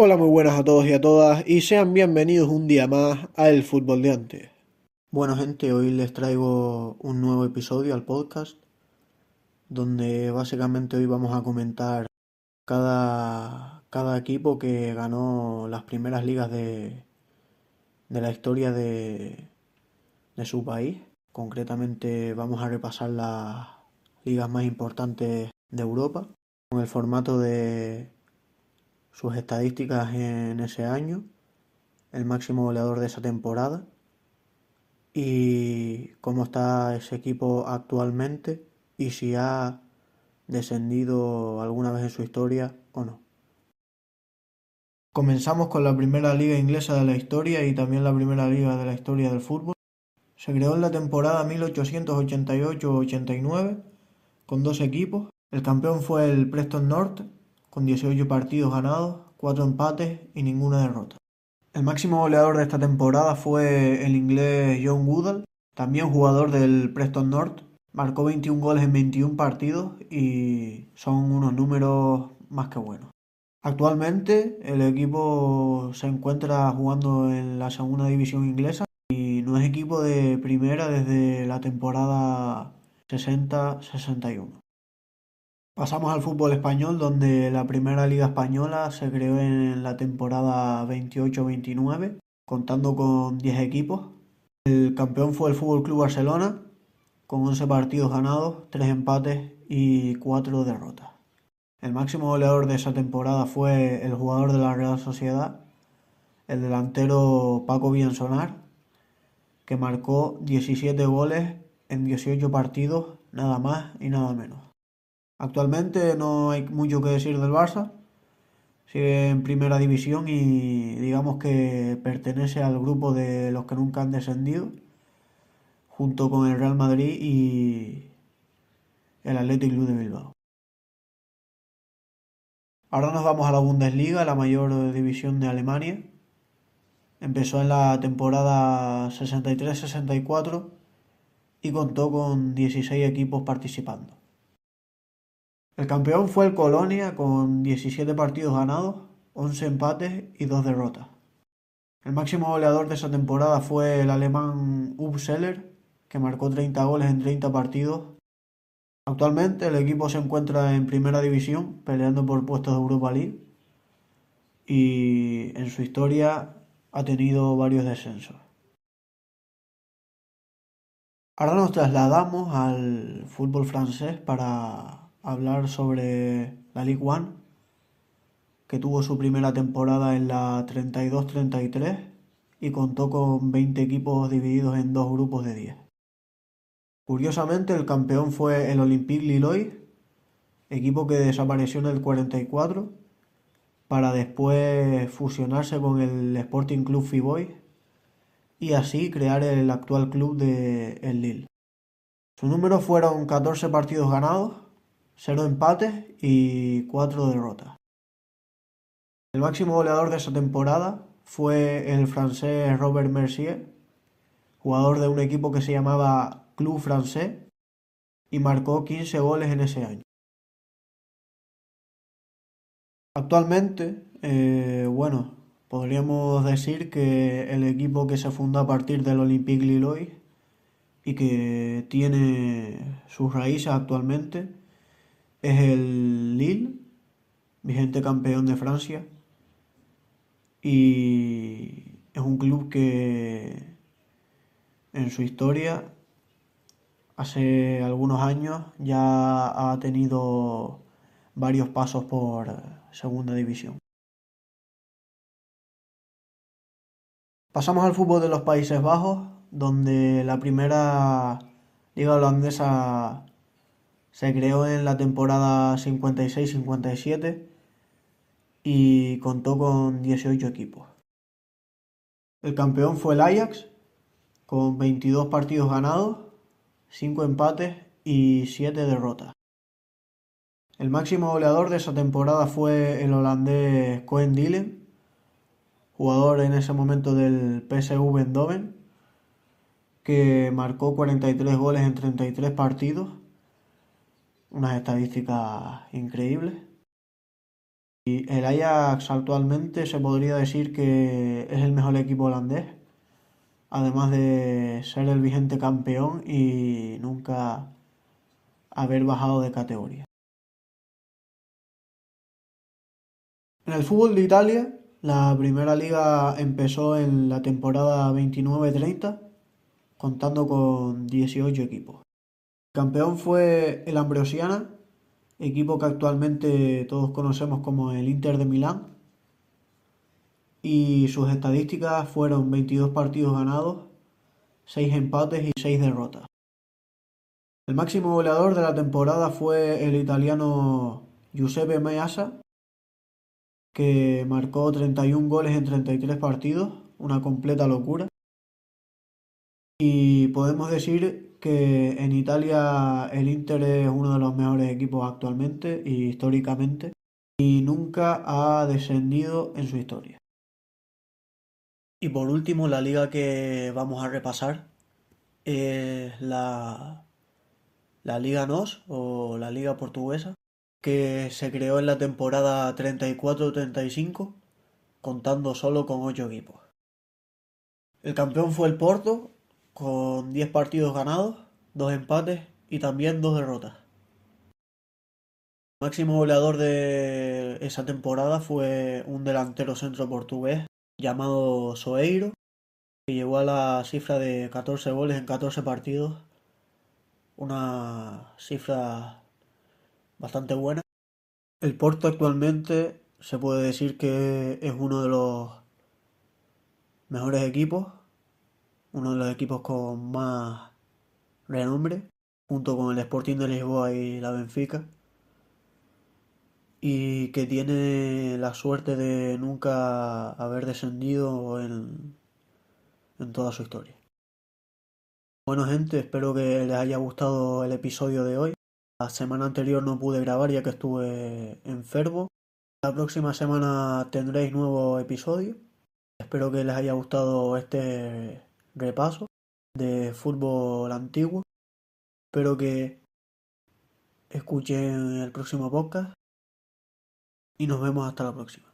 Hola, muy buenas a todos y a todas y sean bienvenidos un día más a El Fútbol de antes. Bueno gente, hoy les traigo un nuevo episodio al podcast donde básicamente hoy vamos a comentar cada, cada equipo que ganó las primeras ligas de, de la historia de, de su país. Concretamente vamos a repasar las ligas más importantes de Europa con el formato de sus estadísticas en ese año, el máximo goleador de esa temporada y cómo está ese equipo actualmente y si ha descendido alguna vez en su historia o no. Comenzamos con la primera liga inglesa de la historia y también la primera liga de la historia del fútbol. Se creó en la temporada 1888-89 con dos equipos. El campeón fue el Preston North con 18 partidos ganados, 4 empates y ninguna derrota. El máximo goleador de esta temporada fue el inglés John Woodall, también jugador del Preston North. Marcó 21 goles en 21 partidos y son unos números más que buenos. Actualmente el equipo se encuentra jugando en la segunda división inglesa y no es equipo de primera desde la temporada 60-61. Pasamos al fútbol español, donde la primera liga española se creó en la temporada 28-29, contando con 10 equipos. El campeón fue el Fútbol Club Barcelona, con 11 partidos ganados, 3 empates y 4 derrotas. El máximo goleador de esa temporada fue el jugador de la Real Sociedad, el delantero Paco Villansonar, que marcó 17 goles en 18 partidos, nada más y nada menos. Actualmente no hay mucho que decir del Barça. Sigue en primera división y digamos que pertenece al grupo de los que nunca han descendido, junto con el Real Madrid y el Athletic de Bilbao. Ahora nos vamos a la Bundesliga, la mayor división de Alemania. Empezó en la temporada 63-64 y contó con 16 equipos participando. El campeón fue el Colonia con 17 partidos ganados, 11 empates y 2 derrotas. El máximo goleador de esa temporada fue el alemán Ub Seller, que marcó 30 goles en 30 partidos. Actualmente el equipo se encuentra en primera división, peleando por puestos de Europa League, y en su historia ha tenido varios descensos. Ahora nos trasladamos al fútbol francés para hablar sobre la Ligue 1, que tuvo su primera temporada en la 32-33 y contó con 20 equipos divididos en dos grupos de 10. Curiosamente, el campeón fue el Olympique Lillois, equipo que desapareció en el 44 para después fusionarse con el Sporting Club Fiboy y así crear el actual club de el Lille. Su número fueron 14 partidos ganados, 0 empates y 4 derrotas. El máximo goleador de esa temporada fue el francés Robert Mercier, jugador de un equipo que se llamaba Club Francés y marcó 15 goles en ese año. Actualmente, eh, bueno, podríamos decir que el equipo que se fundó a partir del Olympique Lillois y que tiene sus raíces actualmente es el Lille, vigente campeón de Francia. Y es un club que en su historia, hace algunos años, ya ha tenido varios pasos por segunda división. Pasamos al fútbol de los Países Bajos, donde la primera liga holandesa se creó en la temporada 56-57 y contó con 18 equipos. El campeón fue el Ajax con 22 partidos ganados, 5 empates y 7 derrotas. El máximo goleador de esa temporada fue el holandés Cohen Dillen, jugador en ese momento del PSV Eindhoven, que marcó 43 goles en 33 partidos unas estadísticas increíbles. el Ajax actualmente se podría decir que es el mejor equipo holandés, además de ser el vigente campeón y nunca haber bajado de categoría. En el fútbol de Italia, la primera liga empezó en la temporada 29-30, contando con 18 equipos. Campeón fue el Ambrosiana, equipo que actualmente todos conocemos como el Inter de Milán. Y sus estadísticas fueron 22 partidos ganados, 6 empates y 6 derrotas. El máximo goleador de la temporada fue el italiano Giuseppe Meazza, que marcó 31 goles en 33 partidos, una completa locura. Y podemos decir que en Italia el Inter es uno de los mejores equipos actualmente y históricamente y nunca ha descendido en su historia. Y por último, la liga que vamos a repasar es la, la Liga NOS o la Liga Portuguesa, que se creó en la temporada 34-35, contando solo con 8 equipos. El campeón fue el Porto, con 10 partidos ganados, 2 empates y también 2 derrotas. El máximo goleador de esa temporada fue un delantero centro portugués llamado Soeiro, que llegó a la cifra de 14 goles en 14 partidos, una cifra bastante buena. El Porto actualmente se puede decir que es uno de los mejores equipos uno de los equipos con más renombre, junto con el Sporting de Lisboa y la Benfica, y que tiene la suerte de nunca haber descendido en, en toda su historia. Bueno gente, espero que les haya gustado el episodio de hoy. La semana anterior no pude grabar ya que estuve enfermo. La próxima semana tendréis nuevo episodio. Espero que les haya gustado este repaso de fútbol antiguo. Espero que escuchen el próximo podcast y nos vemos hasta la próxima.